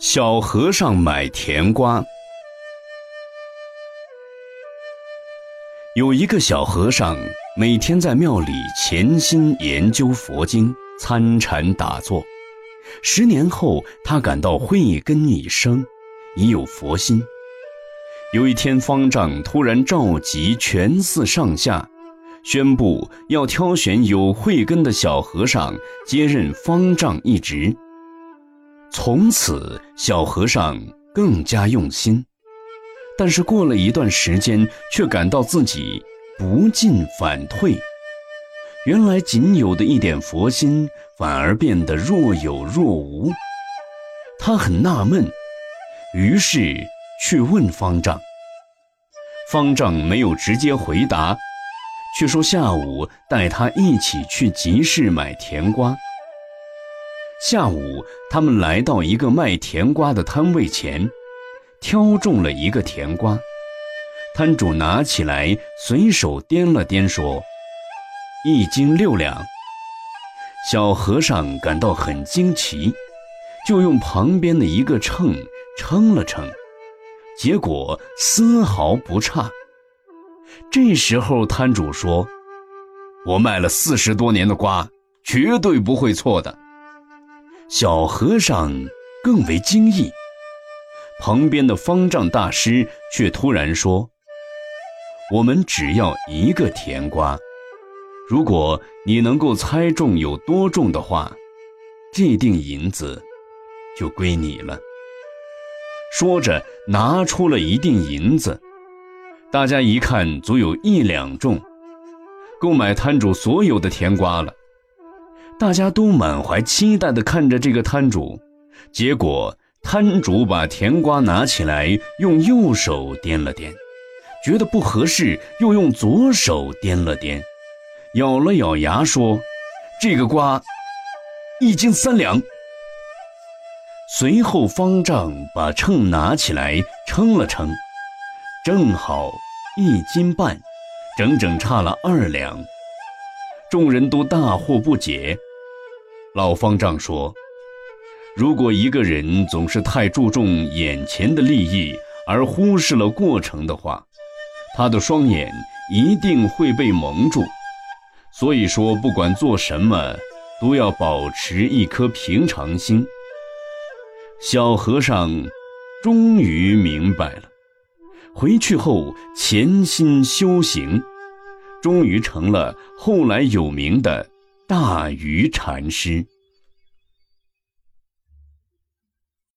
小和尚买甜瓜。有一个小和尚，每天在庙里潜心研究佛经，参禅打坐。十年后，他感到慧根已生，已有佛心。有一天，方丈突然召集全寺上下，宣布要挑选有慧根的小和尚接任方丈一职。从此，小和尚更加用心，但是过了一段时间，却感到自己不进反退。原来仅有的一点佛心，反而变得若有若无。他很纳闷，于是去问方丈。方丈没有直接回答，却说下午带他一起去集市买甜瓜。下午，他们来到一个卖甜瓜的摊位前，挑中了一个甜瓜。摊主拿起来，随手掂了掂，说：“一斤六两。”小和尚感到很惊奇，就用旁边的一个秤称了称，结果丝毫不差。这时候，摊主说：“我卖了四十多年的瓜，绝对不会错的。”小和尚更为惊异，旁边的方丈大师却突然说：“我们只要一个甜瓜，如果你能够猜中有多重的话，这锭银子就归你了。”说着，拿出了一锭银子，大家一看，足有一两重，够买摊主所有的甜瓜了。大家都满怀期待地看着这个摊主，结果摊主把甜瓜拿起来，用右手掂了掂，觉得不合适，又用左手掂了掂，咬了咬牙说：“这个瓜，一斤三两。”随后方丈把秤拿起来称了称，正好一斤半，整整差了二两。众人都大惑不解。老方丈说：“如果一个人总是太注重眼前的利益，而忽视了过程的话，他的双眼一定会被蒙住。所以说，不管做什么，都要保持一颗平常心。”小和尚终于明白了，回去后潜心修行，终于成了后来有名的。大愚禅师。